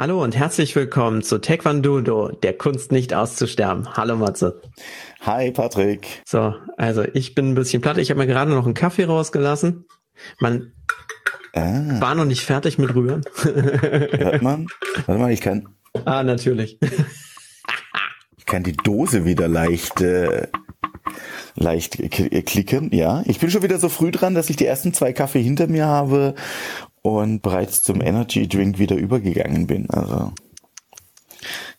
Hallo und herzlich willkommen zu Taekwondo, der Kunst nicht auszusterben. Hallo Matze. Hi Patrick. So, also ich bin ein bisschen platt. Ich habe mir gerade noch einen Kaffee rausgelassen. Man ah. war noch nicht fertig mit Rühren. Hört man? Warte mal, ich kann. Ah, natürlich. ich kann die Dose wieder leicht äh, leicht klicken. Ja, ich bin schon wieder so früh dran, dass ich die ersten zwei Kaffee hinter mir habe und bereits zum Energy Drink wieder übergegangen bin. Also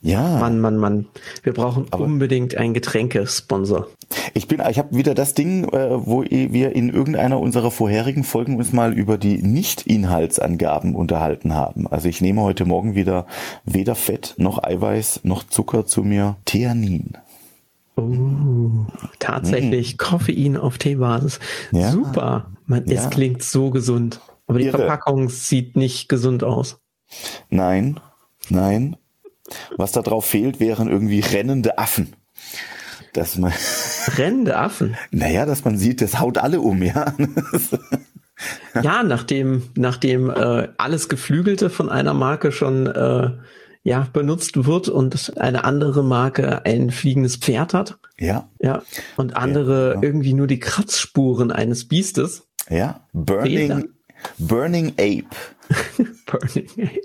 ja. Mann, Mann, Mann. Wir brauchen Aber unbedingt einen Getränkesponsor. Ich bin, ich habe wieder das Ding, äh, wo wir in irgendeiner unserer vorherigen Folgen uns mal über die Nicht-Inhaltsangaben unterhalten haben. Also ich nehme heute Morgen wieder weder Fett noch Eiweiß noch Zucker zu mir. Theanin. Oh, tatsächlich mm. Koffein auf Teebasis. Ja. Super. Man, ja. Es klingt so gesund. Aber die Irre. Verpackung sieht nicht gesund aus. Nein, nein. Was da drauf fehlt, wären irgendwie rennende Affen. Dass man rennende Affen? Naja, dass man sieht, das haut alle um, ja. ja, nachdem, nachdem äh, alles Geflügelte von einer Marke schon äh, ja, benutzt wird und eine andere Marke ein fliegendes Pferd hat. Ja. Ja. Und andere ja, irgendwie nur die Kratzspuren eines Biestes. Ja. Burning, Burning Ape. Burning Ape.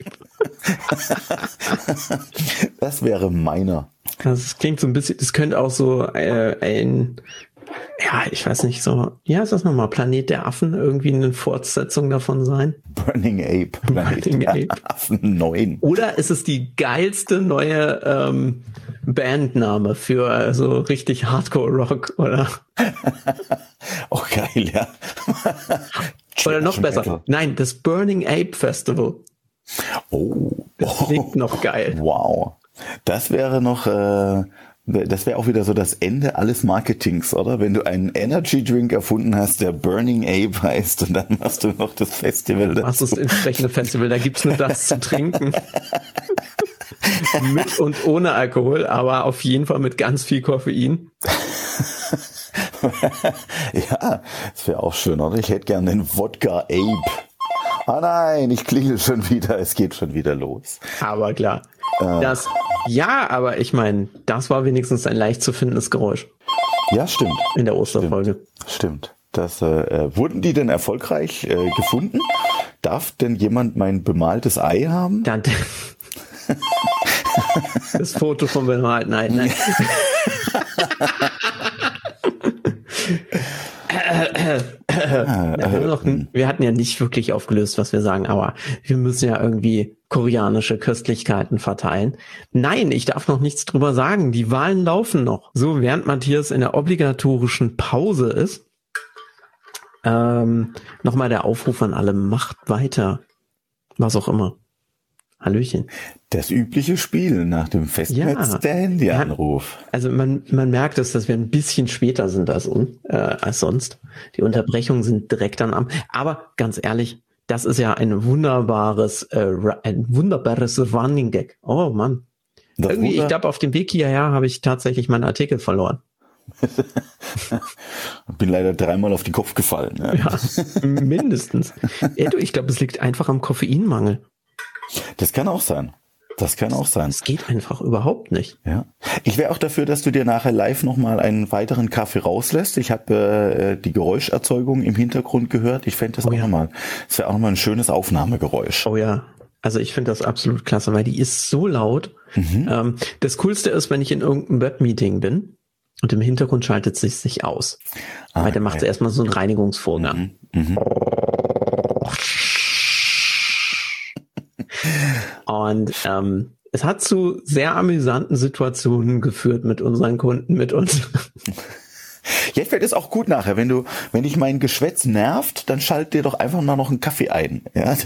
das wäre meiner. Das klingt so ein bisschen, das könnte auch so äh, ein ja, ich weiß nicht, so, ja, ist das nochmal Planet der Affen irgendwie eine Fortsetzung davon sein? Burning Ape, Planet Burning der Ape. Affen 9. Oder ist es die geilste neue ähm, Bandname für so also richtig Hardcore-Rock, oder? oh, geil, ja. Oder noch besser. Metal. Nein, das Burning Ape Festival. Oh. Das klingt noch geil. Wow. Das wäre noch, äh, das wäre auch wieder so das Ende alles Marketings, oder? Wenn du einen Energy Drink erfunden hast, der Burning Ape heißt, und dann machst du noch das Festival. Machst du das entsprechende Festival, da gibt's nur das zu trinken. mit und ohne Alkohol, aber auf jeden Fall mit ganz viel Koffein. ja, das wäre auch schön, oder? Ich hätte gerne den Wodka Ape. Ah nein, ich klingel schon wieder, es geht schon wieder los. Aber klar. Äh, das ja, aber ich meine, das war wenigstens ein leicht zu findendes Geräusch. Ja, stimmt. In der Osterfolge. Stimmt. stimmt. Das, äh, wurden die denn erfolgreich äh, gefunden? Darf denn jemand mein bemaltes Ei haben? Dann, das Foto vom bemalten Ei. Nein. wir, noch, wir, hatten ja nicht wirklich aufgelöst, was wir sagen, aber wir müssen ja irgendwie koreanische Köstlichkeiten verteilen. Nein, ich darf noch nichts drüber sagen. Die Wahlen laufen noch. So, während Matthias in der obligatorischen Pause ist, ähm, nochmal der Aufruf an alle, macht weiter. Was auch immer. Hallöchen. Das übliche Spiel nach dem Festnetz ja, der Handyanruf. Also man, man merkt es, dass wir ein bisschen später sind als, äh, als sonst. Die Unterbrechungen sind direkt dann am. Aber ganz ehrlich, das ist ja ein wunderbares, äh, ein wunderbares Running Gag. Oh Mann. Das Irgendwie, Wunder ich glaube, auf dem Weg hierher habe ich tatsächlich meinen Artikel verloren. Bin leider dreimal auf den Kopf gefallen. Ja, ja mindestens. Ja, ich glaube, es liegt einfach am Koffeinmangel. Das kann auch sein. Das kann auch sein. Es geht einfach überhaupt nicht. Ja. Ich wäre auch dafür, dass du dir nachher live nochmal einen weiteren Kaffee rauslässt. Ich habe äh, die Geräuscherzeugung im Hintergrund gehört. Ich fände das oh, auch ja. nochmal, das wäre auch nochmal ein schönes Aufnahmegeräusch. Oh ja. Also ich finde das absolut klasse, weil die ist so laut. Mhm. Ähm, das Coolste ist, wenn ich in irgendeinem Webmeeting bin und im Hintergrund schaltet sich sich aus. Ah, weil der macht okay. erstmal so einen Reinigungsvorgang. Mhm. Mhm. Und ähm, es hat zu sehr amüsanten Situationen geführt mit unseren Kunden, mit uns. Jetzt fällt es auch gut nachher, wenn du, wenn dich mein Geschwätz nervt, dann schalt dir doch einfach mal noch einen Kaffee ein. Ja?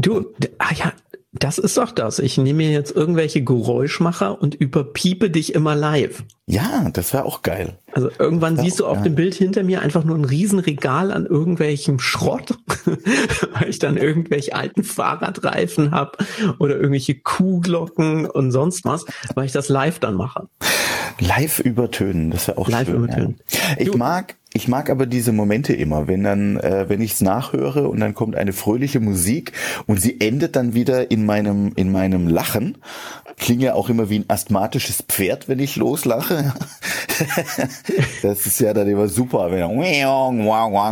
Du, ah ja, das ist doch das. Ich nehme mir jetzt irgendwelche Geräuschmacher und überpiepe dich immer live. Ja, das wäre auch geil. Also irgendwann siehst du auf geil. dem Bild hinter mir einfach nur ein Riesenregal an irgendwelchem Schrott, weil ich dann irgendwelche alten Fahrradreifen habe oder irgendwelche Kuhglocken und sonst was, weil ich das live dann mache. Live übertönen, das wäre auch Live schön. übertönen. Ja. Ich Du- mag, ich mag aber diese Momente immer, wenn dann, äh, wenn ich es nachhöre und dann kommt eine fröhliche Musik und sie endet dann wieder in meinem, in meinem Lachen. Klinge auch immer wie ein asthmatisches Pferd, wenn ich loslache. das ist ja dann immer super. Wenn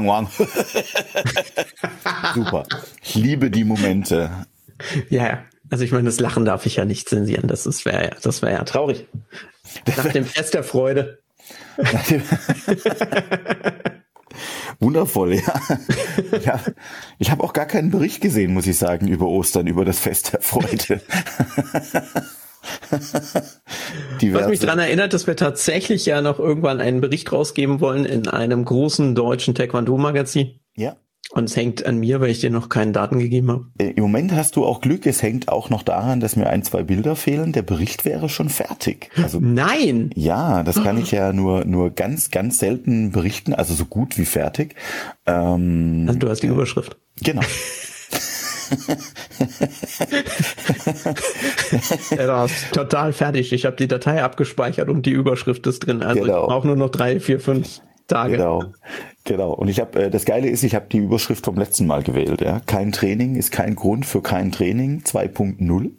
wang. super. Ich liebe die Momente. Ja, ja. Also ich meine, das Lachen darf ich ja nicht zensieren. Das ist wäre ja, das wäre ja traurig. Nach dem Fest der Freude. Wundervoll, ja. ja. Ich habe auch gar keinen Bericht gesehen, muss ich sagen, über Ostern, über das Fest der Freude. Was mich daran erinnert, dass wir tatsächlich ja noch irgendwann einen Bericht rausgeben wollen in einem großen deutschen Taekwondo-Magazin. ja. Und es hängt an mir, weil ich dir noch keinen Daten gegeben habe. Äh, Im Moment hast du auch Glück. Es hängt auch noch daran, dass mir ein, zwei Bilder fehlen. Der Bericht wäre schon fertig. Also Nein! ja, das kann ich ja nur nur ganz ganz selten berichten. Also so gut wie fertig. Ähm, Also du hast die Überschrift. genau. Ja, ist total fertig. Ich habe die Datei abgespeichert und die Überschrift ist drin. Also Genau. ich brauche nur noch drei, vier, fünf Tage. Genau, genau. Und ich habe äh, das Geile ist, ich habe die Überschrift vom letzten Mal gewählt. Ja, kein Training ist kein Grund für kein Training 2.0.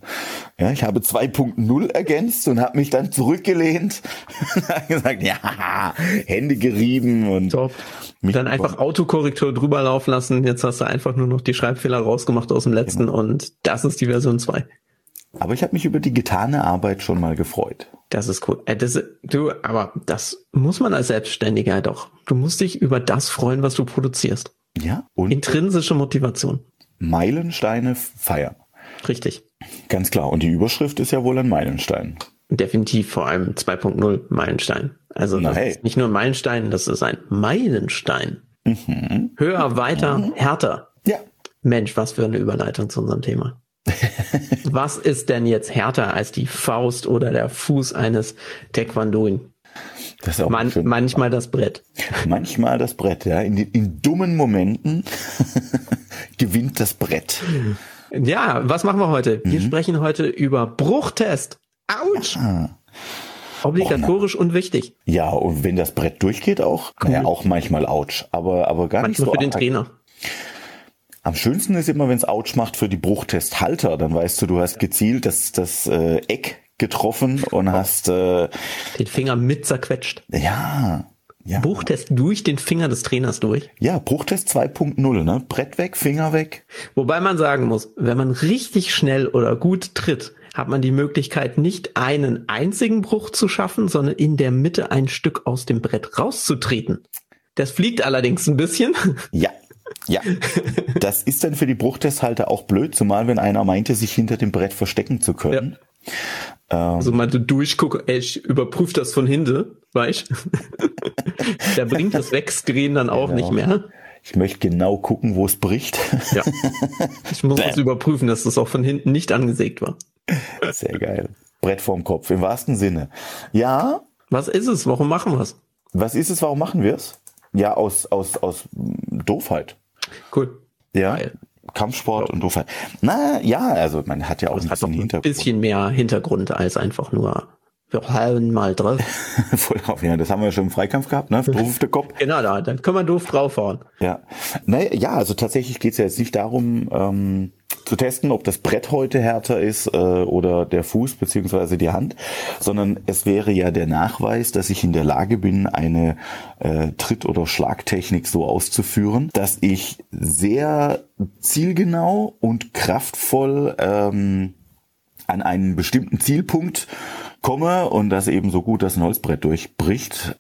Ja, ich habe 2.0 ergänzt und habe mich dann zurückgelehnt und gesagt, ja, Hände gerieben und Top. Mich- Dann einfach Autokorrektur drüber laufen lassen. Jetzt hast du einfach nur noch die Schreibfehler rausgemacht aus dem letzten Genau. und das ist die Version 2. Aber ich habe mich über die getane Arbeit schon mal gefreut. Das ist cool. Äh, Das, du, aber das muss man als Selbstständiger doch. Du musst dich über das freuen, was du produzierst. Ja, und Intrinsische Motivation. Meilensteine feiern. Richtig. Ganz klar. Und die Überschrift ist ja wohl ein Meilenstein. Definitiv vor allem 2.0 Meilenstein. Also das hey. ist nicht nur ein Meilenstein, das ist ein Meilenstein. Mhm. Höher, weiter, härter. Ja. Mensch, was für eine Überleitung zu unserem Thema. was ist denn jetzt härter als die Faust oder der Fuß eines Taekwondoin? Das ist auch Man, manchmal das Brett. Manchmal das Brett, ja. In, in dummen Momenten gewinnt das Brett. Ja, was machen wir heute? Mhm. Wir sprechen heute über Bruchtest. Autsch! Ah. Obligatorisch und wichtig. Ja, und wenn das Brett durchgeht auch, ja, auch manchmal Ouch, aber, aber gar nicht Manchmal so. für den. Trainer. Am schönsten ist immer, wenn es Ouch macht für die Bruchtesthalter, dann weißt du, du hast gezielt das, das äh, Eck getroffen und hast, äh, Den Finger mit zerquetscht. ja, ja, Bruchtest durch den Finger des Trainers durch. ja, Bruchtest 2.0, ne? Brett weg, Finger weg. Wobei man sagen muss, wenn man richtig schnell oder gut tritt, hat man die Möglichkeit, nicht einen einzigen Bruch zu schaffen, sondern in der Mitte ein Stück aus dem Brett rauszutreten. Das fliegt allerdings ein bisschen. Ja. Ja, das ist dann für die Bruchtesthalter auch blöd, zumal wenn einer meinte, sich hinter dem Brett verstecken zu können. Also mal so durchgucken, ey, ich überprüfe das von hinten, weißt Da bringt das Wegsdrehen dann auch Genau. nicht mehr. Ich möchte genau gucken, wo es bricht. Ja. Ich muss das überprüfen, dass das auch von hinten nicht angesägt war. Sehr geil. Brett vorm Kopf, im wahrsten Sinne. Ja, Was ist es? Warum machen wir es? was ist es, warum machen wir es? Ja, aus, aus, aus Doofheit. Cool. Ja. Geil. Kampfsport und Doofheit. Na ja, also man hat ja auch Das ein bisschen ein Hintergrund. bisschen mehr Hintergrund als einfach nur, wir halten mal drauf. Voll auf, ja, das haben wir schon im Zweikampf gehabt, ne? Doof auf der Kopf. Genau, da, dann können wir doof draufhauen. Ja. Naja, ja, also tatsächlich geht's ja jetzt nicht darum, ähm, zu testen, ob das Brett heute härter ist äh, oder der Fuß beziehungsweise die Hand, sondern es wäre ja der Nachweis, dass ich in der Lage bin, eine äh, Tritt- oder Schlagtechnik so auszuführen, dass ich sehr zielgenau und kraftvoll ähm, an einen bestimmten Zielpunkt komme und das eben so gut, dass ein Holzbrett durchbricht.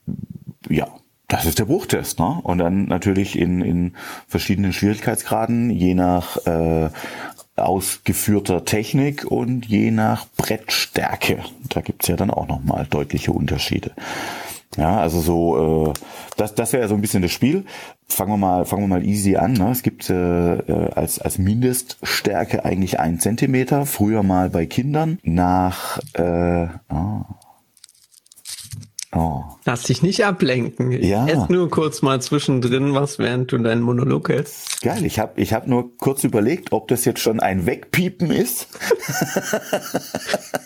Ja, das ist der Bruchtest, ne? Und dann natürlich in, in verschiedenen Schwierigkeitsgraden, je nach äh, ausgeführter Technik und je nach Brettstärke. Da gibt's ja dann auch nochmal deutliche Unterschiede. Ja, also so, äh, das, das wäre so ein bisschen das Spiel. Fangen wir mal, fangen wir mal easy an. Ne? Es gibt äh, äh, als, als Mindeststärke eigentlich ein Zentimeter. Früher mal bei Kindern nach, äh, ah, Oh. Lass dich nicht ablenken. Ich ja. esse nur kurz mal zwischendrin was, während du deinen Monolog hältst. Geil, ich habe ich hab nur kurz überlegt, ob das jetzt schon ein Wegpiepen ist.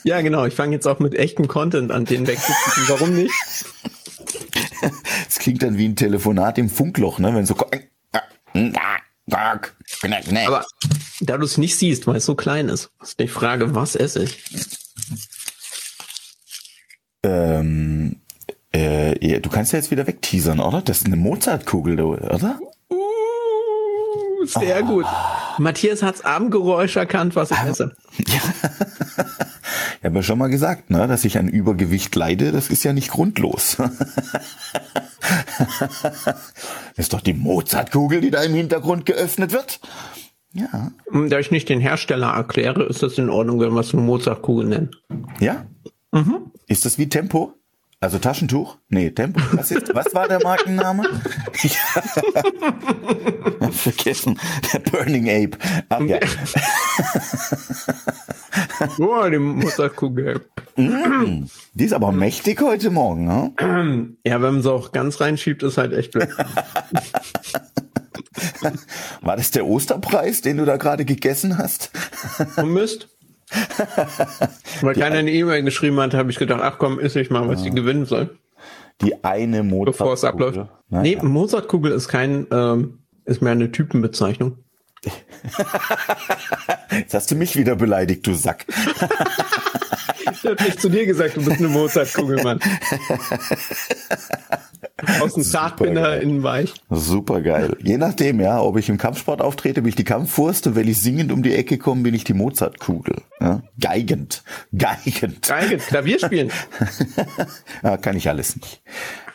ja, genau. Ich fange jetzt auch mit echtem Content an, den wegzupiepen. Warum nicht? Es klingt dann wie ein Telefonat im Funkloch, ne? Wenn so. Aber da du es nicht siehst, weil es so klein ist, ist die Frage, was esse ich? Ähm, äh, du kannst ja jetzt wieder wegteasern, oder? Das ist eine Mozartkugel, oder? Uh, sehr oh. gut. Matthias hat's Armgeräusch erkannt, was ich ah. esse. Ja. Ich habe ja schon mal gesagt, ne, dass ich an Übergewicht leide, das ist ja nicht grundlos. das ist doch die Mozartkugel, die da im Hintergrund geöffnet wird. Ja. Da ich nicht den Hersteller erkläre, ist das in Ordnung, wenn wir es eine Mozartkugel nennen. Ja? Mhm. Ist das wie Tempo? Also Taschentuch? Nee, Tempo. Was, ist, was war der Markenname? Ich hab vergessen. Der Burning Ape. Ach ja. oh, die Mutterkugel. Mm, die ist aber mächtig heute Morgen, ne? Ja, wenn man sie auch ganz reinschiebt, ist halt echt blöd. War das der Osterpreis, den du da gerade gegessen hast? Oh Mist. Weil keiner eine E-Mail geschrieben hat, habe ich gedacht, ach komm, ist ich mal, was ja. die gewinnen soll. Die eine Mozartkugel. Bevor es abläuft. Naja. Nee, Mozartkugel ist kein, ähm, ist mehr eine Typenbezeichnung. Jetzt hast du mich wieder beleidigt, du Sack. ich habe nicht zu dir gesagt, du bist eine Mozartkugel, Mann. Aus dem Zartbinder in weich. Super geil. Je nachdem, ja, ob ich im Kampfsport auftrete, bin ich die Kampfwurst und wenn ich singend um die Ecke komme, bin ich die Mozartkugel. Ja? Geigend. Geigend. Geigend. Klavier spielen. ja, kann ich alles nicht.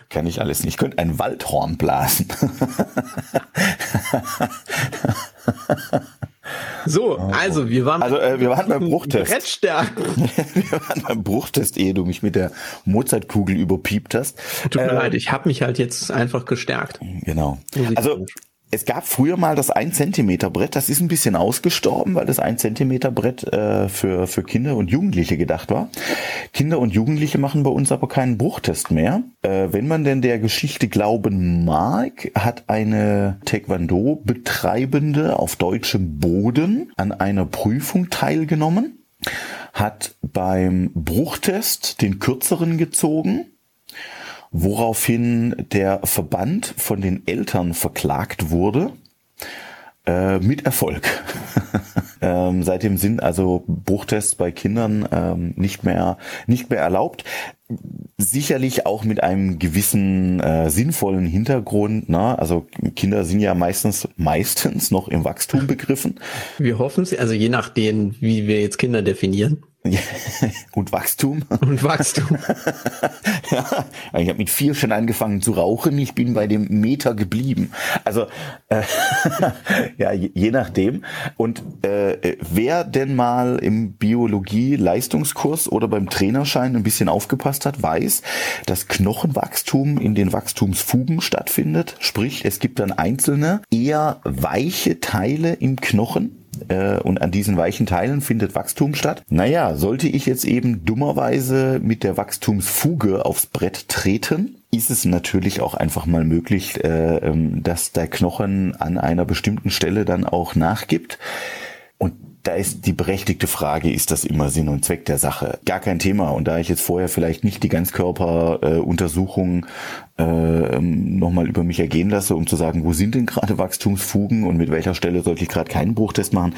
Kann ich alles nicht. Ich könnte ein Waldhorn blasen. So, also wir waren, also, äh, wir waren beim Bruchtest. Brettstärken. wir waren beim Bruchtest, ehe du mich mit der Mozartkugel überpiept hast. Tut mir äh, leid, ich habe mich halt jetzt einfach gestärkt. Genau. Also es gab früher mal das 1 Zentimeter Brett, das ist ein bisschen ausgestorben, weil das 1 Zentimeter Brett äh, für, für Kinder und Jugendliche gedacht war. Kinder und Jugendliche machen bei uns aber keinen Bruchtest mehr. Äh, wenn man denn der Geschichte glauben mag, hat eine Taekwondo-Betreibende auf deutschem Boden an einer Prüfung teilgenommen, hat beim Bruchtest den kürzeren gezogen woraufhin der Verband von den Eltern verklagt wurde. Äh, mit Erfolg. ähm, seitdem sind also Bruchtests bei Kindern ähm, nicht mehr nicht mehr erlaubt. Sicherlich auch mit einem gewissen äh, sinnvollen Hintergrund. Ne? Also Kinder sind ja meistens meistens noch im Wachstum begriffen. Wir hoffen es, also je nachdem, wie wir jetzt Kinder definieren. Und Wachstum. Und Wachstum. ja, ich habe mit vier schon angefangen zu rauchen. Ich bin bei dem Meter geblieben. Also äh, ja, je, je, nachdem. Und äh, wer denn mal im Biologie-Leistungskurs oder beim Trainerschein ein bisschen aufgepasst hat, weiß, dass Knochenwachstum in den Wachstumsfugen stattfindet. Sprich, es gibt dann einzelne eher weiche Teile im Knochen äh, und an diesen weichen Teilen findet Wachstum statt. Naja, sollte ich jetzt eben dummerweise mit der Wachstumsfuge aufs Brett treten, ist es natürlich auch einfach mal möglich, äh, ähm, dass der Knochen an einer bestimmten Stelle dann auch nachgibt. Und da ist die berechtigte Frage, ist das immer Sinn und Zweck der Sache? Gar kein Thema. Und da ich jetzt vorher vielleicht nicht die Ganzkörperuntersuchung äh, äh, nochmal über mich ergehen lasse, um zu sagen, wo sind denn gerade Wachstumsfugen und mit welcher Stelle sollte ich gerade keinen Bruchtest machen?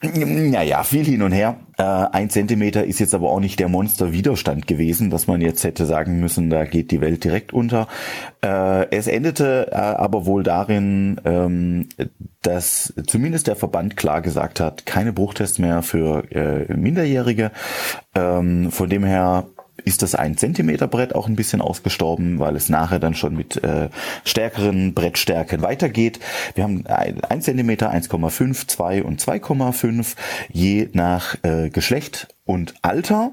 Naja, viel hin und her. Äh, ein Zentimeter ist jetzt aber auch nicht der Monsterwiderstand gewesen, dass man jetzt hätte sagen müssen, da geht die Welt direkt unter. Äh, es endete aber wohl darin, ähm, dass zumindest der Verband klar gesagt hat, keine Bruchtests mehr für äh, Minderjährige. Ähm, von dem her ist das ein Zentimeter Brett auch ein bisschen ausgestorben, weil es nachher dann schon mit äh, stärkeren Brettstärken weitergeht. Wir haben ein Zentimeter, 1,5, 2 und 2,5 je nach äh, Geschlecht und Alter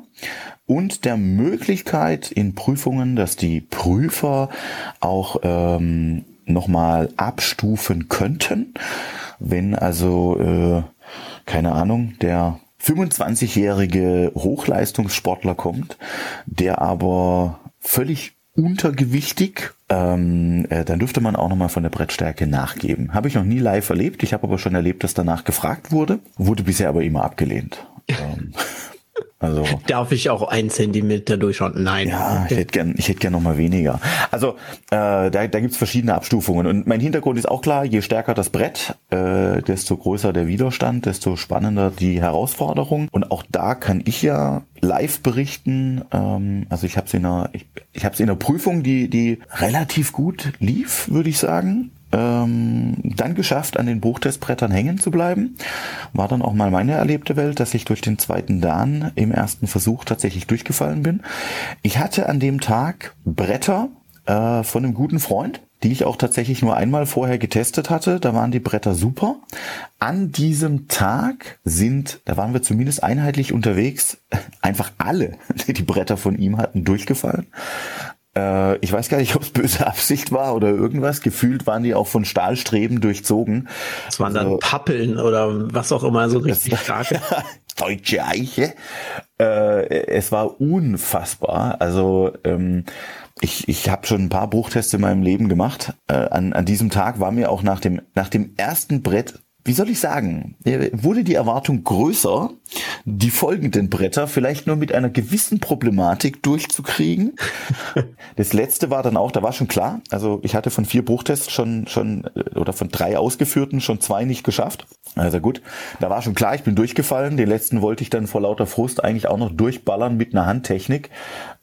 und der Möglichkeit in Prüfungen, dass die Prüfer auch ähm, nochmal abstufen könnten, wenn also äh, keine Ahnung der 25-jährige Hochleistungssportler kommt, der aber völlig untergewichtig, ähm, äh, dann dürfte man auch nochmal von der Brettstärke nachgeben. Habe ich noch nie live erlebt. Ich habe aber schon erlebt, dass danach gefragt wurde, wurde bisher aber immer abgelehnt. ähm, also darf ich auch ein Zentimeter durchschauen? Nein. Ja, ich hätte gern, ich hätte gern noch mal weniger. Also äh, da, da gibt's verschiedene Abstufungen und mein Hintergrund ist auch klar: Je stärker das Brett, äh, desto größer der Widerstand, desto spannender die Herausforderung. Und auch da kann ich ja live berichten. Ähm, also ich habe es in einer, ich, ich habe es in einer Prüfung, die die relativ gut lief, würde ich sagen ähm, dann geschafft, an den Buchtestbrettern hängen zu bleiben. War dann auch mal meine erlebte Welt, dass ich durch den zweiten Dan im ersten Versuch tatsächlich durchgefallen bin. Ich hatte an dem Tag Bretter äh, von einem guten Freund, die ich auch tatsächlich nur einmal vorher getestet hatte. Da waren die Bretter super. An diesem Tag sind, da waren wir zumindest einheitlich unterwegs, einfach alle, die die Bretter von ihm hatten, durchgefallen. Äh, ich weiß gar nicht, ob es böse Absicht war oder irgendwas. Gefühlt waren die auch von Stahlstreben durchzogen. Das waren also, dann Pappeln oder was auch immer, so richtig starke. Deutsche Eiche. Äh, es war unfassbar. Also ähm, ich, ich habe schon ein paar Bruchtests in meinem Leben gemacht. Äh, an, an diesem Tag war mir auch nach dem, nach dem ersten Brett wie soll ich sagen, wurde die Erwartung größer, die folgenden Bretter vielleicht nur mit einer gewissen Problematik durchzukriegen. Das letzte war dann auch, da war schon klar, also ich hatte von vier Bruchtests schon, schon, äh, oder von drei ausgeführten schon zwei nicht geschafft. Also gut, da war schon klar, ich bin durchgefallen. Den letzten wollte ich dann vor lauter Frust eigentlich auch noch durchballern mit einer Handtechnik.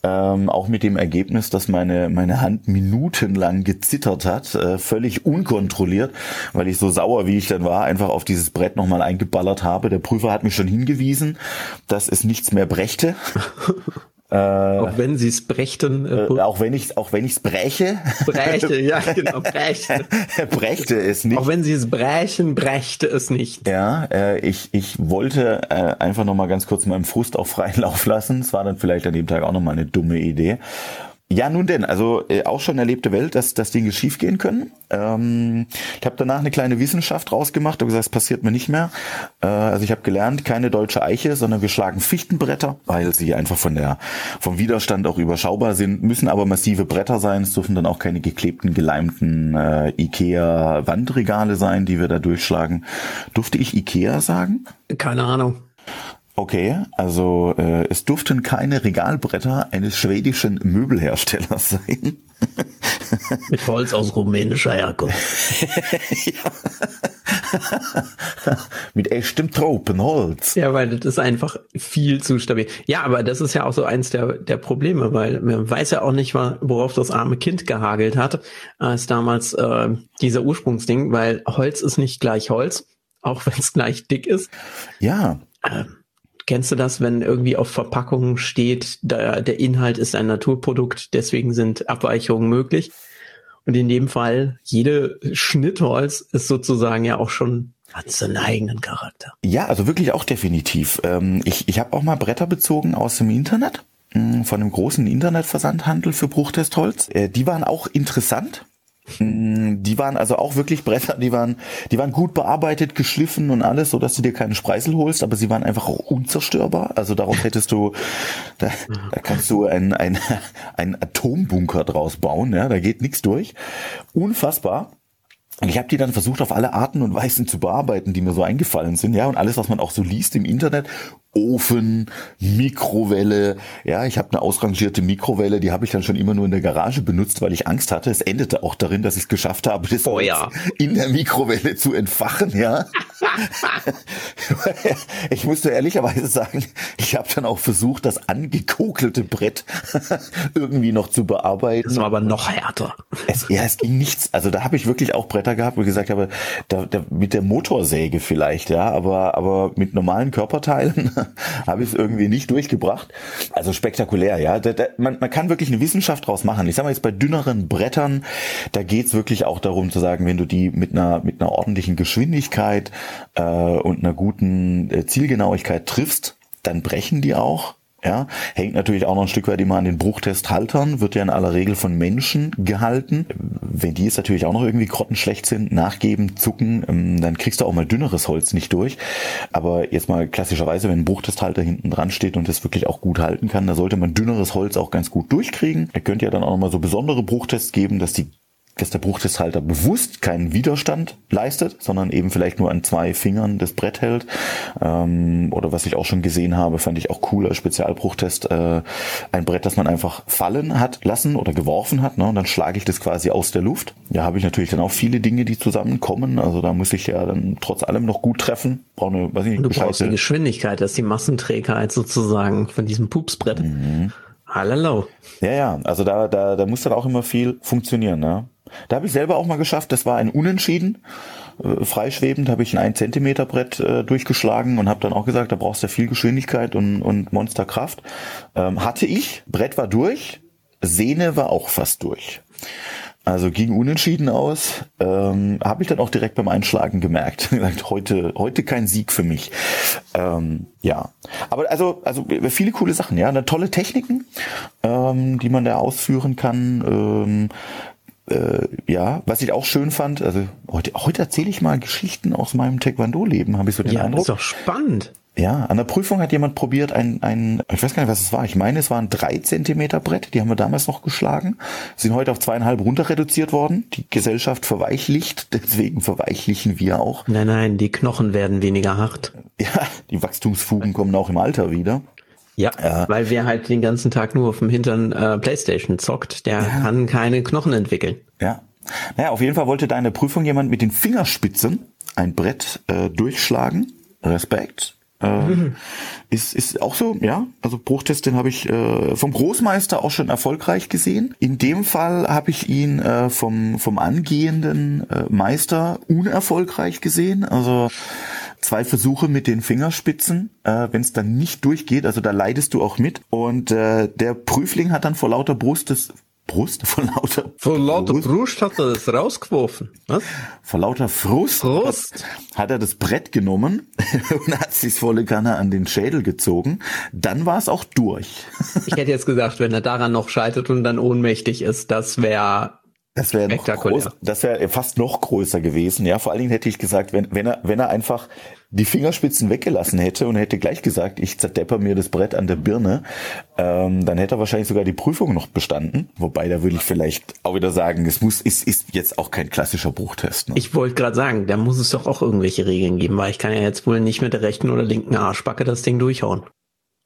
Ähm, auch mit dem Ergebnis, dass meine, meine Hand minutenlang gezittert hat, äh, völlig unkontrolliert, weil ich so sauer, wie ich dann war, einfach auf dieses Brett nochmal eingeballert habe. Der Prüfer hat mich schon hingewiesen, dass es nichts mehr brächte. Äh, auch wenn sie es brächten. Äh, äh, auch wenn ich auch wenn ich es breche. Bräche, ja genau, brächte. brächte es nicht. Auch wenn sie es brechen, brächte es nicht. Ja, äh, ich ich wollte äh, einfach noch mal ganz kurz meinem Frust auf freien Lauf lassen. Es war dann vielleicht an dem Tag auch noch mal eine dumme Idee. Ja, nun denn, also äh, auch schon erlebte Welt, dass, dass Dinge schiefgehen können. Ähm, ich habe danach eine kleine Wissenschaft rausgemacht und gesagt, es passiert mir nicht mehr. Äh, also ich habe gelernt, keine deutsche Eiche, sondern wir schlagen Fichtenbretter, weil sie einfach von der vom Widerstand auch überschaubar sind, müssen aber massive Bretter sein. Es dürfen dann auch keine geklebten, geleimten äh, Ikea Wandregale sein, die wir da durchschlagen. Durfte ich Ikea sagen? Keine Ahnung. Okay, also äh, es durften keine Regalbretter eines schwedischen Möbelherstellers sein. Mit Holz aus rumänischer Herkunft. Mit echtem Tropenholz. Ja, weil das ist einfach viel zu stabil. Ja, aber das ist ja auch so eins der, der Probleme, weil man weiß ja auch nicht, worauf das arme Kind gehagelt hat, als damals äh, dieser Ursprungsding, weil Holz ist nicht gleich Holz, auch wenn es gleich dick ist. Ja. Ähm, Kennst du das, wenn irgendwie auf Verpackungen steht, der, der Inhalt ist ein Naturprodukt, deswegen sind Abweichungen möglich? Und in dem Fall, jede Schnittholz ist sozusagen ja auch schon hat seinen eigenen Charakter. Ja, also wirklich auch definitiv. Ähm, ich ich habe auch mal Bretter bezogen aus dem Internet hm, von einem großen Internetversandhandel für Bruchtestholz. Äh, die waren auch interessant. Mm, die waren also auch wirklich Bretter, die waren, die waren gut bearbeitet, geschliffen und alles, so dass du dir keinen Spreisel holst, aber sie waren einfach auch unzerstörbar. Also darauf hättest du, da, da kannst du einen, einen, einen Atombunker draus bauen, ja, da geht nichts durch. Unfassbar. Und ich habe die dann versucht, auf alle Arten und Weisen zu bearbeiten, die mir so eingefallen sind, ja, und alles, was man auch so liest im Internet, Ofen, Mikrowelle. Ja, ich habe eine ausrangierte Mikrowelle, die habe ich dann schon immer nur in der Garage benutzt, weil ich Angst hatte. Es endete auch darin, dass ich es geschafft habe, das oh, ja. in der Mikrowelle zu entfachen. Ja, ich musste ehrlicherweise sagen, ich habe dann auch versucht, das angekokelte Brett irgendwie noch zu bearbeiten. Das war aber noch härter. Es, ja, es ging nichts. Also da habe ich wirklich auch Bretter gehabt, wo ich gesagt habe, da, da, mit der Motorsäge vielleicht, ja, aber aber mit normalen Körperteilen habe ich es irgendwie nicht durchgebracht. Also spektakulär, ja. Da, da, man, man kann wirklich eine Wissenschaft draus machen. Ich sag mal jetzt bei dünneren Brettern, da geht's wirklich auch darum zu sagen, wenn du die mit einer mit einer ordentlichen Geschwindigkeit äh, und einer guten äh, Zielgenauigkeit triffst, dann brechen die auch. Ja, hängt natürlich auch noch ein Stück weit immer an den Bruchtesthaltern, wird ja in aller Regel von Menschen gehalten. Wenn die jetzt natürlich auch noch irgendwie grottenschlecht sind, nachgeben, zucken, ähm, dann kriegst du auch mal dünneres Holz nicht durch. Aber jetzt mal klassischerweise, wenn ein Bruchtesthalter hinten dran steht und das wirklich auch gut halten kann, da sollte man dünneres Holz auch ganz gut durchkriegen. Er könnte ja dann auch noch mal so besondere Bruchtests geben, dass die dass der Bruchtesthalter bewusst keinen Widerstand leistet, sondern eben vielleicht nur an zwei Fingern das Brett hält. Ähm, oder was ich auch schon gesehen habe, fand ich auch cool als Spezialbruchtest, äh, ein Brett, das man einfach fallen hat lassen oder geworfen hat. Ne? Und dann schlage ich das quasi aus der Luft. Ja, habe ich natürlich dann auch viele Dinge, die zusammenkommen. Also da muss ich ja dann trotz allem noch gut treffen. Brauche eine, weiß ich nicht, du brauchst die Geschwindigkeit, das ist die Massenträgheit sozusagen von diesem Pupsbrett. Mhm. Hallo. Ja, ja, also da, da, da muss dann auch immer viel funktionieren. Ne? Da habe ich selber auch mal geschafft, das war ein Unentschieden. Äh, freischwebend habe ich ein 1 Zentimeter Brett äh, durchgeschlagen und habe dann auch gesagt, da brauchst du viel Geschwindigkeit und, und Monsterkraft. Ähm, hatte ich, Brett war durch, Sehne war auch fast durch. Also ging unentschieden aus. Ähm, habe ich dann auch direkt beim Einschlagen gemerkt. heute, heute kein Sieg für mich. Ähm, ja, aber also, also viele coole Sachen. Ja, eine tolle Techniken, ähm, die man da ausführen kann. Ähm, äh, ja, was ich auch schön fand, also heute, heute erzähle ich mal Geschichten aus meinem Taekwondo-Leben, habe ich so den ja, Eindruck. ist doch spannend. Ja, an der Prüfung hat jemand probiert, ein, ein, ich weiß gar nicht, was es war. Ich meine, es war ein drei Zentimeter Brett. Die haben wir damals noch geschlagen. Sind heute auf zweieinhalb runter reduziert worden. Die Gesellschaft verweichlicht, deswegen verweichlichen wir auch. Nein, nein, die Knochen werden weniger hart. Ja, die Wachstumsfugen kommen auch im Alter wieder. Ja, äh, weil wer halt den ganzen Tag nur auf dem Hintern äh, Playstation zockt, der ja. kann keine Knochen entwickeln. Ja. Naja, auf jeden Fall wollte deine Prüfung jemand mit den Fingerspitzen ein Brett äh, durchschlagen. Respekt. Äh, mhm. ist, ist auch so, ja. Also Bruchtest, den habe ich äh, vom Großmeister auch schon erfolgreich gesehen. In dem Fall habe ich ihn äh, vom, vom angehenden äh, Meister unerfolgreich gesehen. Also zwei Versuche mit den Fingerspitzen, äh, wenn es dann nicht durchgeht, also da leidest du auch mit. Und äh, der Prüfling hat dann vor lauter Brust das Brust vor lauter vor lauter Brust, Brust hat er das rausgeworfen. Was? Vor lauter Frust, Frust. hat er das Brett genommen und hat sich volle Kanne an den Schädel gezogen. Dann war es auch durch. ich hätte jetzt gesagt, wenn er daran noch scheitert und dann ohnmächtig ist, das wäre das wäre noch groß, das wäre fast noch größer gewesen. Ja, vor allen Dingen hätte ich gesagt, wenn, wenn er, wenn er einfach die Fingerspitzen weggelassen hätte und hätte gleich gesagt, ich zerdepper mir das Brett an der Birne, ähm, dann hätte er wahrscheinlich sogar die Prüfung noch bestanden. Wobei, da würde ich vielleicht auch wieder sagen, es muss, ist, ist jetzt auch kein klassischer Bruchtest. Ne? Ich wollte gerade sagen, da muss es doch auch irgendwelche Regeln geben, weil ich kann ja jetzt wohl nicht mit der rechten oder linken Arschbacke das Ding durchhauen.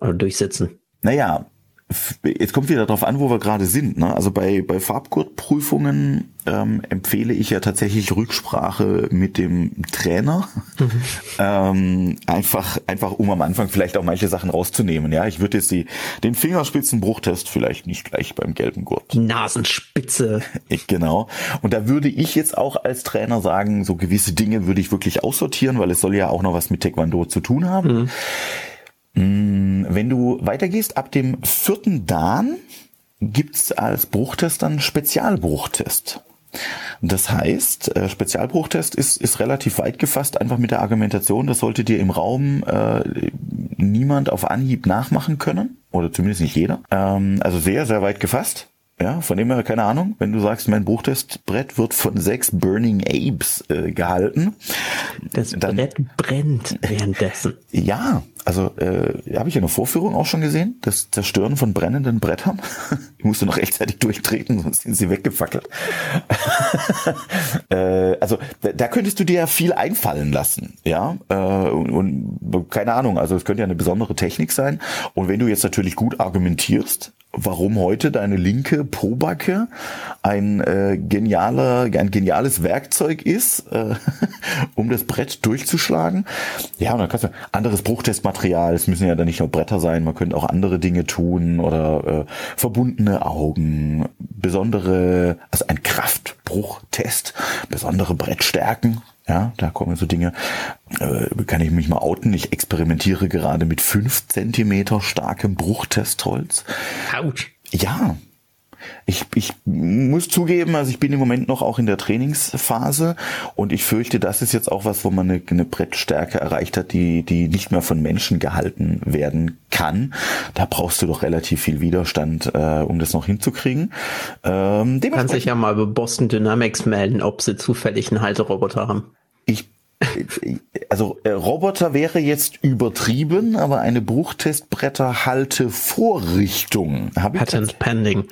Oder durchsetzen. Naja, jetzt kommt wieder darauf an, wo wir gerade sind. Ne? Also bei, bei Farbgurtprüfungen ähm, empfehle ich ja tatsächlich Rücksprache mit dem Trainer. Mhm. ähm, einfach, einfach um am Anfang vielleicht auch manche Sachen rauszunehmen. Ja, ich würde jetzt die, den Fingerspitzenbruchtest vielleicht nicht gleich beim gelben Gurt. Die Nasenspitze. genau. Und da würde ich jetzt auch als Trainer sagen, so gewisse Dinge würde ich wirklich aussortieren, weil es soll ja auch noch was mit Taekwondo zu tun haben. Mhm. Mm, wenn du weitergehst, ab dem vierten Dan gibt's als Bruchtest dann Spezialbruchtest. Das heißt, äh, Spezialbruchtest ist, ist relativ weit gefasst, einfach mit der Argumentation, das sollte dir im Raum äh, niemand auf Anhieb nachmachen können, oder zumindest nicht jeder. Ähm, also sehr, sehr weit gefasst. Ja, von dem her, keine Ahnung, wenn du sagst, mein Bruchtestbrett wird von sechs Burning Apes äh, gehalten. Das dann, Brett brennt währenddessen. Ja, also äh, habe ich in der Vorführung auch schon gesehen, das Zerstören von brennenden Brettern. Ich musste noch rechtzeitig durchtreten, sonst sind sie weggefackelt. äh, also da, da könntest du dir ja viel einfallen lassen, ja. Äh, und, und keine Ahnung, also es könnte ja eine besondere Technik sein. Und wenn du jetzt natürlich gut argumentierst, warum heute deine linke Pobacke ein äh, genialer, ein geniales Werkzeug ist, äh, um das Brett durchzuschlagen. Ja, und dann kannst du anderes Bruchtestmaterial, es müssen ja dann nicht nur Bretter sein, man könnte auch andere Dinge tun oder äh, verbundene Augen, besondere, also ein Kraftbruchtest, besondere Brettstärken, ja, da kommen so Dinge. Äh, kann ich mich mal outen? Ich experimentiere gerade mit fünf Zentimeter starkem Bruchtestholz. Autsch. Ja. Ich, ich muss zugeben, also ich bin im Moment noch auch in der Trainingsphase und ich fürchte, das ist jetzt auch was, wo man eine, eine Brettstärke erreicht hat, die, die nicht mehr von Menschen gehalten werden kann da brauchst du doch relativ viel Widerstand, äh, um das noch hinzukriegen. Ähm, kannst dich ja mal bei Boston Dynamics melden, ob sie zufällig einen Halteroboter haben. Ich also äh, Roboter wäre jetzt übertrieben, aber eine Bruchtestbretterhaltevorrichtung habe ich. Patent pending.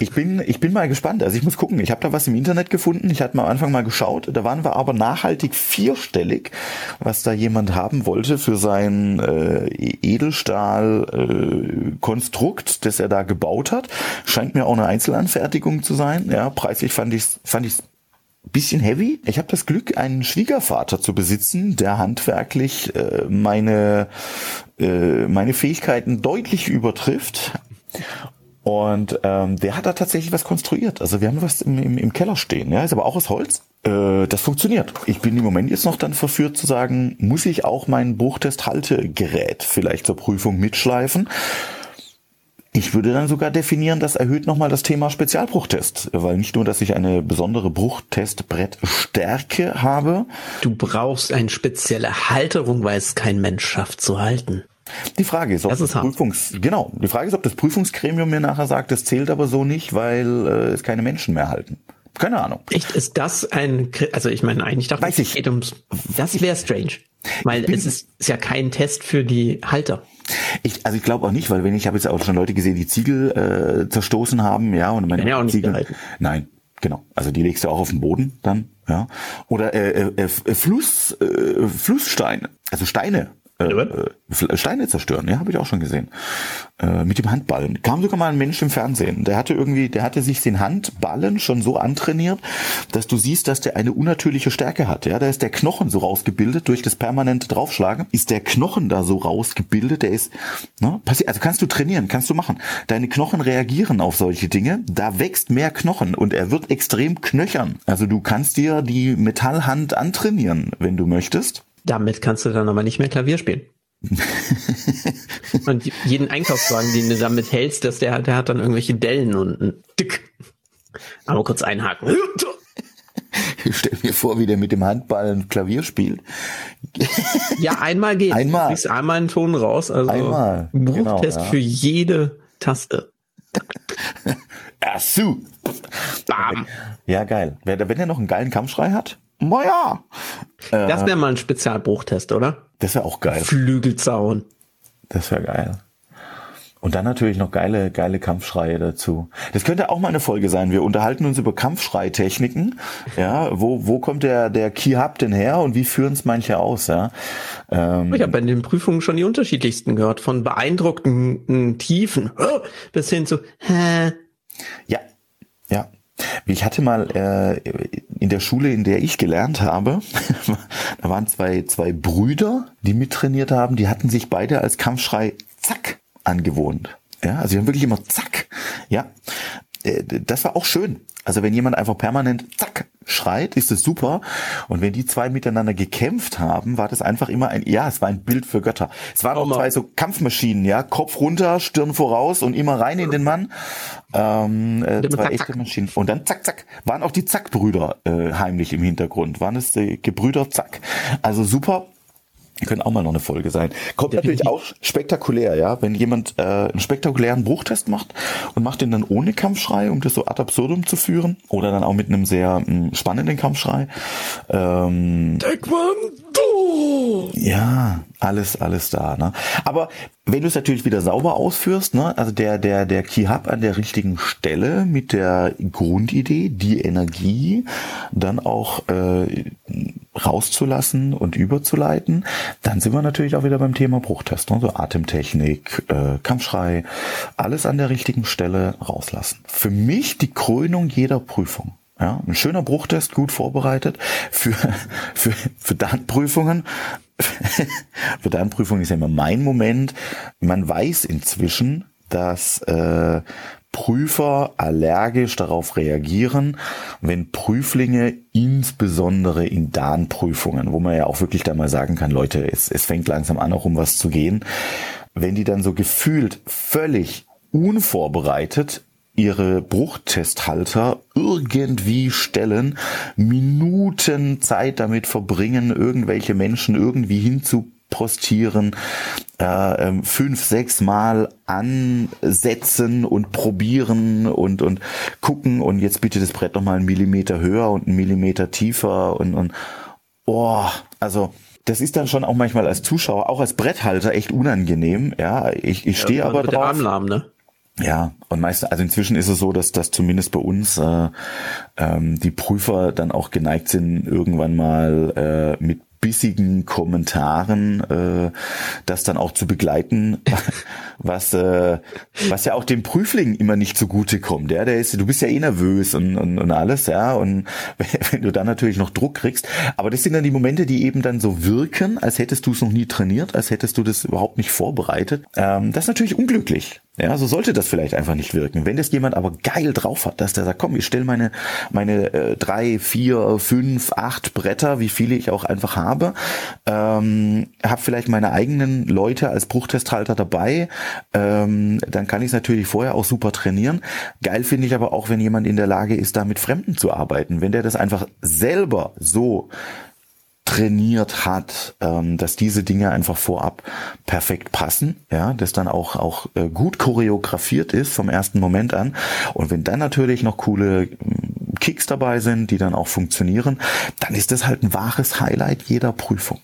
Ich bin ich bin mal gespannt. Also ich muss gucken. Ich habe da was im Internet gefunden. Ich hatte mal am Anfang mal geschaut. Da waren wir aber nachhaltig vierstellig, was da jemand haben wollte für sein äh, Edelstahl äh, Konstrukt, das er da gebaut hat. Scheint mir auch eine Einzelanfertigung zu sein. Ja, preislich fand ich fand ich bisschen heavy. Ich habe das Glück, einen Schwiegervater zu besitzen, der handwerklich äh, meine, äh, meine Fähigkeiten deutlich übertrifft. Und ähm, der hat da tatsächlich was konstruiert. Also wir haben was im, im, im Keller stehen, ja, ist aber auch aus Holz. Äh, das funktioniert. Ich bin im Moment jetzt noch dann verführt zu sagen, muss ich auch mein Bruchtest-Haltegerät vielleicht zur Prüfung mitschleifen? Ich würde dann sogar definieren, das erhöht nochmal das Thema Spezialbruchtest, weil nicht nur, dass ich eine besondere Bruchtestbrettstärke habe. Du brauchst eine spezielle Halterung, weil es kein Mensch schafft zu halten. Die Frage ist, ob das, ist das Prüfungs genau, die Frage ist, ob das Prüfungsgremium mir nachher sagt, das zählt aber so nicht, weil äh, es keine Menschen mehr halten. Keine Ahnung. Echt, ist das ein, also ich meine, eigentlich dachte Weiß ich, es geht ums, das wäre strange. Weil es ist, ist ja kein Test für die Halter. Ich, also ich glaube auch nicht, weil wenn ich habe jetzt auch schon Leute gesehen, die Ziegel äh, zerstoßen haben, ja, und meine ja auch nicht Ziegel. gehalten. Nein, genau. Also die legst du auch auf den Boden dann, ja. Oder äh, äh, äh Fluss, äh, Flusssteine, also Steine äh, äh, Steine zerstören, ja, habe ich auch schon gesehen. Äh, mit dem Handballen. Kam sogar mal ein Mensch im Fernsehen. Der hatte irgendwie, der hatte sich den Handballen schon so antrainiert, dass du siehst, dass der eine unnatürliche Stärke hat. Ja, da ist der Knochen so rausgebildet durch das permanente Draufschlagen. Ist der Knochen da so rausgebildet? Der ist, ne, passiert. Also kannst du trainieren, kannst du machen. Deine Knochen reagieren auf solche Dinge. Da wächst mehr Knochen und er wird extrem knöchern. Also du kannst dir die Metallhand antrainieren, wenn du möchtest. Damit kannst du dann aber nicht mehr Klavier spielen. und jeden Einkaufswagen, den du damit hältst, dass der, der hat dann irgendwelche Dellen und dick. Aber kurz einhaken. Ich stell mir vor, wie der mit dem Handball ein Klavier spielt. Ja, einmal geht. Einmal. Du kriegst einmal einen Ton raus. Also einmal. Bruchtest genau, ja. für jede Taste. Ach so. Bam. Ja, geil. Wenn er noch einen geilen Kampfschrei hat, naja. Das wäre mal ein Spezialbruchtest, oder? Das wäre auch geil. Flügelzaun. Das wäre geil. Und dann natürlich noch geile, geile Kampfschreie dazu. Das könnte auch mal eine Folge sein. Wir unterhalten uns über Kampfschreitechniken. Ja, wo, wo kommt der, der Key-Hub denn her und wie führen es manche aus? Ja? Ähm, ich habe bei den Prüfungen schon die unterschiedlichsten gehört. Von beeindruckenden Tiefen bis hin zu, hä? Ja. Ich hatte mal äh, in der Schule, in der ich gelernt habe, da waren zwei, zwei Brüder, die mittrainiert haben, die hatten sich beide als Kampfschrei Zack angewohnt. Ja, also die haben wirklich immer Zack. Ja, das war auch schön. Also wenn jemand einfach permanent zack schreit, ist es super. Und wenn die zwei miteinander gekämpft haben, war das einfach immer ein, ja, es war ein Bild für Götter. Es waren auch zwei so Kampfmaschinen, ja, Kopf runter, Stirn voraus und immer rein in den Mann. Ähm, äh, zwei zack, echte Maschinen. Und dann zack, zack, waren auch die Zackbrüder äh, heimlich im Hintergrund, waren es die Gebrüder Zack. Also super, können auch mal noch eine Folge sein. Kommt Definitiv. natürlich auch spektakulär, ja. Wenn jemand äh, einen spektakulären Bruchtest macht und macht den dann ohne Kampfschrei, um das so ad absurdum zu führen, oder dann auch mit einem sehr mh, hm, spannenden Kampfschrei. Ähm, Taekwondo! Ja, alles, alles da. Ne? Aber wenn du es natürlich wieder sauber ausführst, ne, also der, der, der Key Hub an der richtigen Stelle mit der Grundidee, die Energie dann auch äh, rauszulassen und überzuleiten, dann sind wir natürlich auch wieder beim Thema Bruchtest, ne? so Atemtechnik, äh, Kampfschrei, alles an der richtigen Stelle rauslassen. Für mich die Krönung jeder Prüfung. Ja, ein schöner Bruchtest, gut vorbereitet für, für, für Dartprüfungen. für Dartprüfungen ist ja immer mein Moment. Man weiß inzwischen, dass äh, Prüfer allergisch darauf reagieren, wenn Prüflinge insbesondere in Darnprüfungen, wo man ja auch wirklich da mal sagen kann, Leute, es, es fängt langsam an, auch um was zu gehen, wenn die dann so gefühlt völlig unvorbereitet ihre Bruchtesthalter irgendwie stellen, Minuten Zeit damit verbringen, irgendwelche Menschen irgendwie hinzu postieren, äh, ähm, fünf, sechs Mal ansetzen und probieren und, und gucken und jetzt bitte das Brett nochmal einen Millimeter höher und einen Millimeter tiefer und, und oh, also das ist dann schon auch manchmal als Zuschauer, auch als Bretthalter echt unangenehm. Ja, ich, ich stehe ja, aber drauf. Armlahm, ne? Ja, und meistens, also inzwischen ist es so, dass, dass zumindest bei uns äh, ähm, die Prüfer dann auch geneigt sind, irgendwann mal äh, mit bissigen Kommentaren äh, das dann auch zu begleiten, was äh, was ja auch dem Prüfling immer nicht zugute kommt. Ja, der ist, du bist ja eh nervös und, und, und alles, ja, und wenn du dann natürlich noch Druck kriegst, aber das sind dann die Momente, die eben dann so wirken, als hättest du es noch nie trainiert, als hättest du das überhaupt nicht vorbereitet. Ähm, das ist natürlich unglücklich. Ja, so sollte das vielleicht einfach nicht wirken. Wenn das jemand aber geil drauf hat, dass der sagt, komm, ich stelle meine meine äh, drei, vier, fünf, acht Bretter, wie viele ich auch einfach habe, ähm, habe vielleicht meine eigenen Leute als Bruchtesthalter dabei, ähm, dann kann ich es natürlich vorher auch super trainieren. Geil finde ich aber auch, wenn jemand in der Lage ist, da mit Fremden zu arbeiten. Wenn der das einfach selber so trainiert hat, ähm, dass diese Dinge einfach vorab perfekt passen, ja, das dann auch auch äh, gut choreografiert ist vom ersten Moment an und wenn dann natürlich noch coole mm, Kicks dabei sind, die dann auch funktionieren, dann ist das halt ein wahres Highlight jeder Prüfung.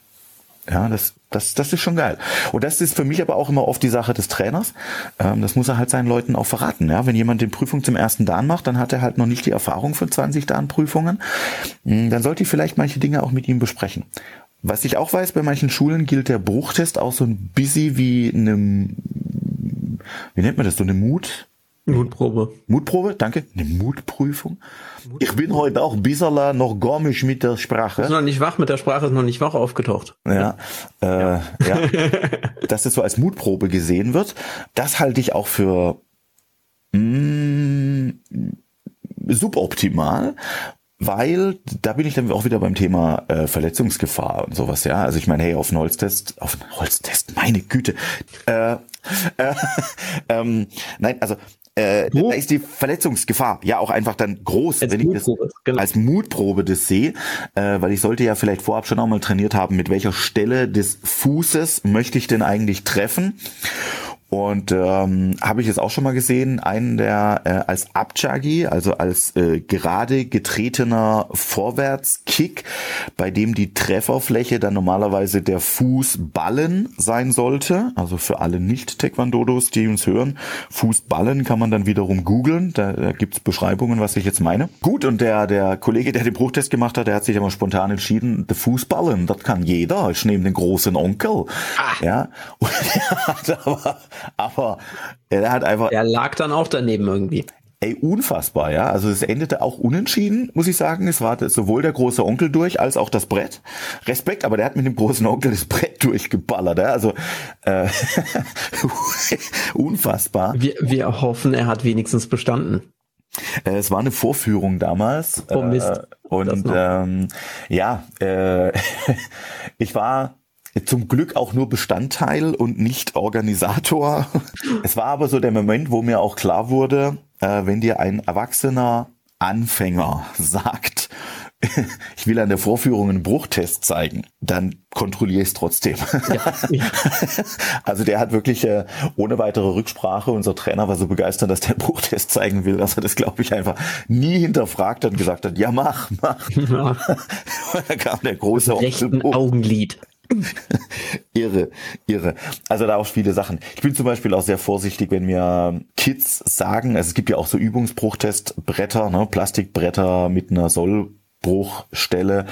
Ja, das, das, das ist schon geil. Und das ist für mich aber auch immer oft die Sache des Trainers. Ähm, das muss er halt seinen Leuten auch verraten. Ja, wenn jemand den Prüfung zum ersten Dan macht, dann hat er halt noch nicht die Erfahrung für 20 Dan-Prüfungen. Hm, dann sollte ich vielleicht manche Dinge auch mit ihm besprechen. Was ich auch weiß, bei manchen Schulen gilt der Bruchtest auch so ein bisschen wie einem, wie nennt man das, so eine Mut, Mutprobe. Mutprobe, danke. Eine Mutprüfung. Mutprobe. Ich bin heute auch bisschen noch gormisch mit der Sprache. Ist noch nicht wach mit der Sprache, ist noch nicht wach aufgetaucht. Ja, äh, ja. ja. dass es so als Mutprobe gesehen wird, das halte ich auch für mh, mm, suboptimal, weil da bin ich dann auch wieder beim Thema äh, Verletzungsgefahr und sowas, ja. Also ich meine, hey, auf einen Holztest, auf einen Holztest, meine Güte. Äh, äh, ähm, nein, also äh, da ist die Verletzungsgefahr ja auch einfach dann groß, als wenn ich das genau. als Mutprobe das sehe, äh, weil ich sollte ja vielleicht vorab schon auch mal trainiert haben, mit welcher Stelle des Fußes möchte ich denn eigentlich treffen und ähm, habe ich jetzt auch schon mal gesehen, einen der äh, als Abchagi, also als äh, gerade getretener Vorwärtskick, bei dem die Trefferfläche dann normalerweise der Fußballen sein sollte. Also für alle Nicht-Taekwondodos, die uns hören, Fußballen kann man dann wiederum googeln. Da, da gibt's Beschreibungen, was ich jetzt meine. Gut, und der, der Kollege, der den Bruchtest gemacht hat, der hat sich aber spontan entschieden, der Fußballen, das kann jeder. Ich nehme den großen Onkel. Ah. Ja. Und der hat aber aber er hat einfach. Er lag dann auch daneben irgendwie. Ey, unfassbar, ja. Also es endete auch unentschieden, muss ich sagen. Es war sowohl der große Onkel durch als auch das Brett. Respekt, aber der hat mit dem großen Onkel das Brett durchgeballert. Ja? Also äh, unfassbar. Wir, wir hoffen, er hat wenigstens bestanden. Äh, es war eine Vorführung damals. Oh Mist. Äh, und ähm, ja, äh, ich war zum Glück auch nur Bestandteil und nicht Organisator. Es war aber so der Moment, wo mir auch klar wurde, äh, wenn dir ein erwachsener Anfänger sagt, ich will an der Vorführung einen Bruchtest zeigen, dann kontrolliere ich es trotzdem. Ja. also der hat wirklich äh, ohne weitere Rücksprache, unser Trainer war so begeistert, dass der Bruchtest zeigen will, dass er das, glaube ich, einfach nie hinterfragt hat und gesagt hat, ja mach, mach. Ja. da kam der große Augenlid. irre, irre. Also da auch viele Sachen. Ich bin zum Beispiel auch sehr vorsichtig, wenn mir Kids sagen, also es gibt ja auch so Übungsbruchtestbretter, ne, Plastikbretter mit einer Soll Bruchstelle.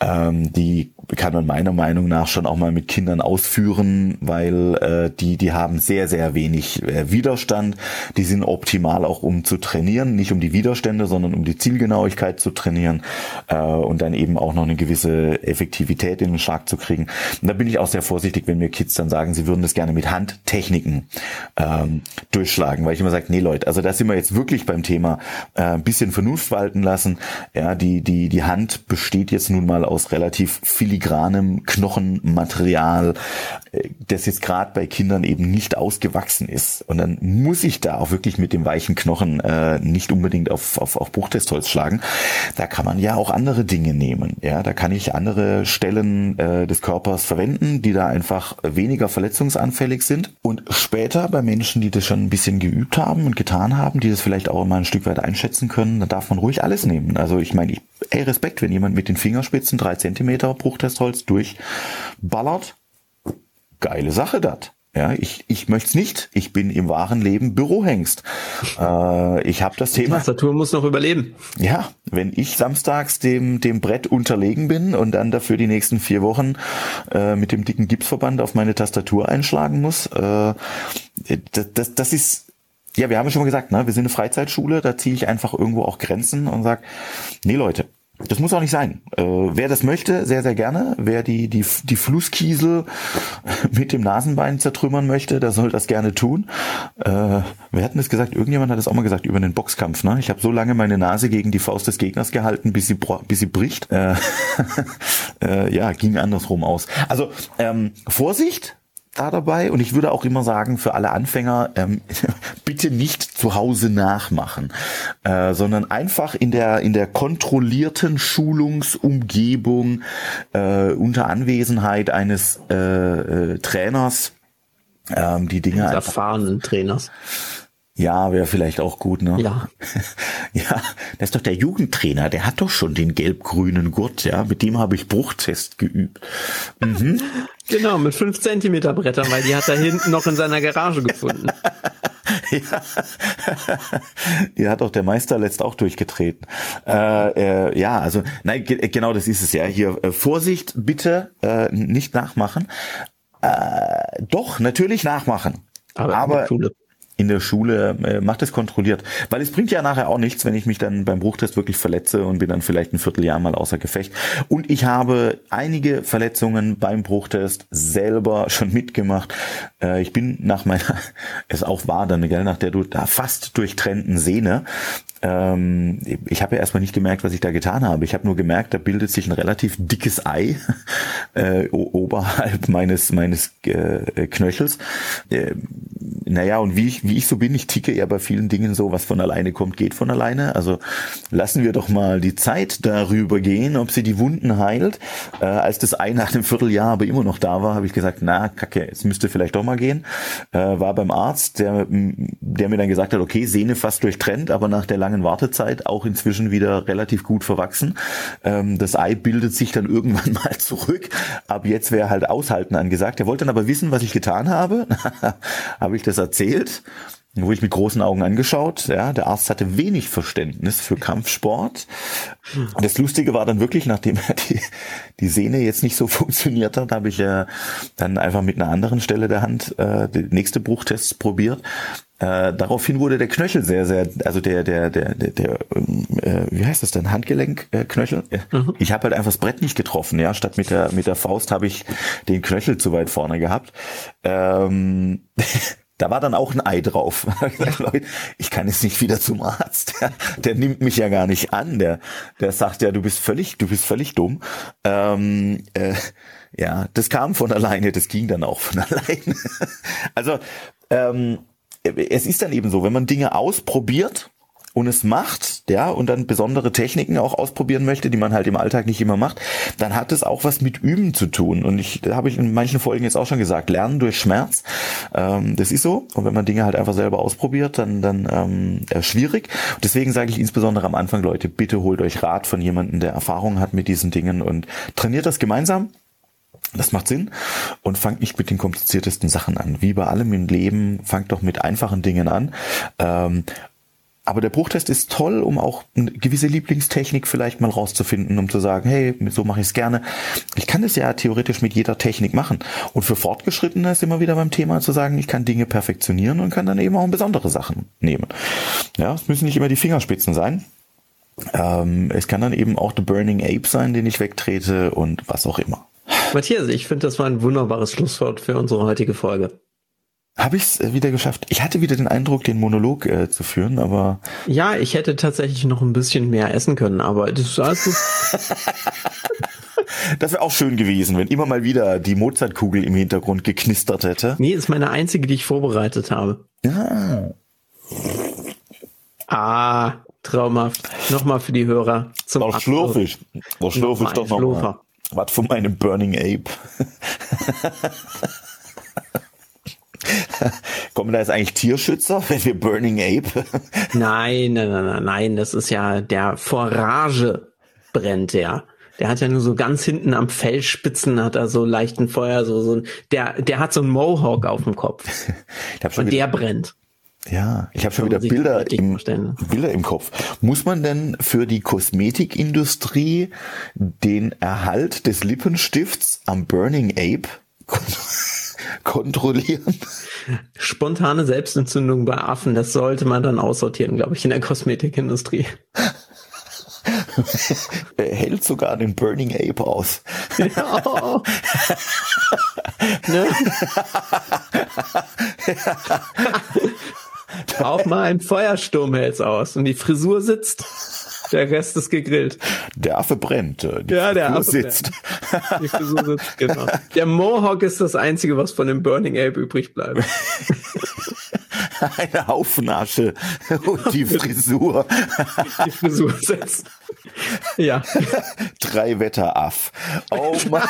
Ähm, die kann man meiner Meinung nach schon auch mal mit Kindern ausführen, weil äh, die, die haben sehr, sehr wenig äh, Widerstand. Die sind optimal auch um zu trainieren, nicht um die Widerstände, sondern um die Zielgenauigkeit zu trainieren äh, und dann eben auch noch eine gewisse Effektivität in den Schlag zu kriegen. Und da bin ich auch sehr vorsichtig, wenn mir Kids dann sagen, sie würden das gerne mit Handtechniken ähm, durchschlagen, weil ich immer sage, nee Leute, also da sind wir jetzt wirklich beim Thema äh, ein bisschen Vernunft walten lassen. Ja, die, die die, die Hand besteht jetzt nun mal aus relativ filigranem Knochenmaterial, äh, das jetzt gerade bei Kindern eben nicht ausgewachsen ist. Und dann muss ich da auch wirklich mit dem weichen Knochen äh, nicht unbedingt auf, auf, auf Bruchtestholz schlagen. Da kann man ja auch andere Dinge nehmen. Ja, da kann ich andere Stellen äh, des Körpers verwenden, die da einfach weniger verletzungsanfällig sind. Und später bei Menschen, die das schon ein bisschen geübt haben und getan haben, die das vielleicht auch mal ein Stück weit einschätzen können, da darf man ruhig alles nehmen. Also ich meine, ich, ey, Respekt, wenn jemand mit den Fingerspitzen drei Zentimeter Bruchtestholz durchballert, geile Sache dat. Ja, ich, ich möchte es nicht. Ich bin im wahren Leben Bürohengst. Äh, ich habe das Thema. Die Tastatur muss noch überleben. Ja, wenn ich samstags dem, dem Brett unterlegen bin und dann dafür die nächsten vier Wochen äh, mit dem dicken Gipsverband auf meine Tastatur einschlagen muss, äh, das, das, das ist ja, wir haben schon mal gesagt, ne, wir sind eine Freizeitschule, da ziehe ich einfach irgendwo auch Grenzen und sag, nee Leute, das muss auch nicht sein. Äh, wer das möchte, sehr, sehr gerne. Wer die, die, die Flusskiesel mit dem Nasenbein zertrümmern möchte, der soll das gerne tun. Äh, wir hatten es gesagt, irgendjemand hat es auch mal gesagt über den Boxkampf. Ne? Ich habe so lange meine Nase gegen die Faust des Gegners gehalten, bis sie, bis sie bricht. Äh, äh, ja, ging andersrum aus. Also ähm, Vorsicht, da dabei. Und ich würde auch immer sagen für alle Anfänger ähm, bitte nicht zu Hause nachmachen, äh, sondern einfach in der in der kontrollierten Schulungsumgebung äh, unter Anwesenheit eines äh, äh, Trainers ähm, die Dinge eines erfahrenen Trainers ja, wäre vielleicht auch gut, ne? Ja. ja, das ist doch der Jugendtrainer, der hat doch schon den gelb-grünen Gurt, ja. Mit dem habe ich Bruchtest geübt. Mhm. Genau, mit fünf Zentimeter Brettern, weil die hat er hinten noch in seiner Garage gefunden. ja. die hat auch der Meister letzt auch durchgetreten. Äh, äh, ja, also nein, ge genau das ist es ja. Hier äh, Vorsicht, bitte äh, nicht nachmachen. Äh, doch natürlich nachmachen. Aber, aber in der Schule, äh, macht es kontrolliert. Weil es bringt ja nachher auch nichts, wenn ich mich dann beim Bruchtest wirklich verletze und bin dann vielleicht ein Vierteljahr mal außer Gefecht. Und ich habe einige Verletzungen beim Bruchtest selber schon mitgemacht. Äh, ich bin nach meiner, es auch war dann, gell, nach der du da fast durchtrennten Sehne, ähm, ich habe ja erstmal nicht gemerkt, was ich da getan habe. Ich habe nur gemerkt, da bildet sich ein relativ dickes Ei äh, oberhalb meines meines äh, Knöchels. Äh, naja, und wie ich, wie ich so bin, ich ticke ja bei vielen Dingen so, was von alleine kommt, geht von alleine. Also lassen wir doch mal die Zeit darüber gehen, ob sie die Wunden heilt. Äh, als das Ei nach einem Vierteljahr aber immer noch da war, habe ich gesagt, na, kacke, es müsste vielleicht doch mal gehen. Äh, war beim Arzt, der, der mir dann gesagt hat, okay, Sehne fast durchtrennt, aber nach der langen Wartezeit auch inzwischen wieder relativ gut verwachsen. Ähm, das Ei bildet sich dann irgendwann mal zurück. Ab jetzt wäre halt aushalten angesagt. Er wollte dann aber wissen, was ich getan habe. habe ich das erzählt? Wurde ich mit großen Augen angeschaut. Ja, der Arzt hatte wenig Verständnis für Kampfsport. Und das Lustige war dann wirklich, nachdem die, die Sehne jetzt nicht so funktioniert hat, habe ich äh, dann einfach mit einer anderen Stelle der Hand äh, die nächste Bruchtest probiert. Äh, daraufhin wurde der Knöchel sehr, sehr, also der, der, der, der, der äh, wie heißt das denn, Handgelenkknöchel? Äh, mhm. Ich habe halt einfach das Brett nicht getroffen, ja. Statt mit der mit der Faust habe ich den Knöchel zu weit vorne gehabt. Ähm, da war dann auch ein Ei drauf. ich kann jetzt nicht wieder zum Arzt. Der, der, nimmt mich ja gar nicht an. Der, der sagt ja, du bist völlig, du bist völlig dumm. Ähm, äh, ja, das kam von alleine, das ging dann auch von alleine. also ähm, es ist dann eben so, wenn man Dinge ausprobiert und es macht, ja, und dann besondere Techniken auch ausprobieren möchte, die man halt im Alltag nicht immer macht, dann hat es auch was mit Üben zu tun. Und ich, habe ich in manchen Folgen jetzt auch schon gesagt, Lernen durch Schmerz, ähm, das ist so. Und wenn man Dinge halt einfach selber ausprobiert, dann, dann ähm, äh, schwierig. deswegen sage ich insbesondere am Anfang, Leute, bitte holt euch Rat von jemandem, der Erfahrung hat mit diesen Dingen und trainiert das gemeinsam. Das macht Sinn und fangt nicht mit den kompliziertesten Sachen an. Wie bei allem im Leben, fangt doch mit einfachen Dingen an. Ähm, aber der Bruchtest ist toll, um auch eine gewisse Lieblingstechnik vielleicht mal rauszufinden, um zu sagen, hey, so mache ich es gerne. Ich kann das ja theoretisch mit jeder Technik machen. Und für Fortgeschrittene ist immer wieder beim Thema zu sagen, ich kann Dinge perfektionieren und kann dann eben auch besondere Sachen nehmen. Ja, es müssen nicht immer die Fingerspitzen sein. Ähm, es kann dann eben auch The Burning Ape sein, den ich wegtrete und was auch immer. Matthias, ich finde, das war ein wunderbares Schlusswort für unsere heutige Folge. Habe ich es äh, wieder geschafft. Ich hatte wieder den Eindruck, den Monolog äh, zu führen, aber. Ja, ich hätte tatsächlich noch ein bisschen mehr essen können, aber das war gut. Das wäre auch schön gewesen, wenn immer mal wieder die Mozartkugel im Hintergrund geknistert hätte. Nee, ist meine einzige, die ich vorbereitet habe. Ja. Ah, traumhaft. Nochmal für die Hörer. Zum War schlurfig. War schlurfig doch nochmal. Was von meinem Burning Ape. Kommen da jetzt eigentlich Tierschützer, wenn wir Burning Ape? nein, nein, nein, nein, das ist ja der Forage brennt der. Der hat ja nur so ganz hinten am Fellspitzen hat er so leichten Feuer, so, so der, der hat so einen Mohawk auf dem Kopf. Und der brennt. Ja, ich habe schon wieder Bilder im, Bilder im Kopf. Muss man denn für die Kosmetikindustrie den Erhalt des Lippenstifts am Burning Ape kontrollieren? Spontane Selbstentzündung bei Affen, das sollte man dann aussortieren, glaube ich, in der Kosmetikindustrie. er hält sogar den Burning Ape aus. Ja. ne? Auch mal ein Feuersturm hält's aus und die Frisur sitzt. Der Rest ist gegrillt. Der Affe brennt. Äh, die ja, der Affe sitzt. Brennt. Die Frisur sitzt, genau. Der Mohawk ist das Einzige, was von dem Burning Ape übrig bleibt. Eine Haufenasche und die Frisur. Die Frisur setzt. Ja. Drei Wetteraff. Oh Mann.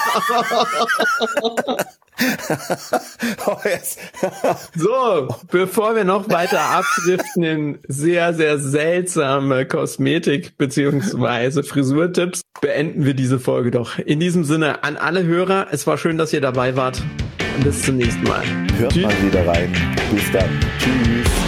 oh, yes. so, bevor wir noch weiter abdriften in sehr, sehr seltsame Kosmetik- beziehungsweise Frisurtipps, beenden wir diese Folge doch. In diesem Sinne an alle Hörer, es war schön, dass ihr dabei wart. Und bis zum nächsten Mal. Hört Tschüss. mal wieder rein. Bis dann. Tschüss.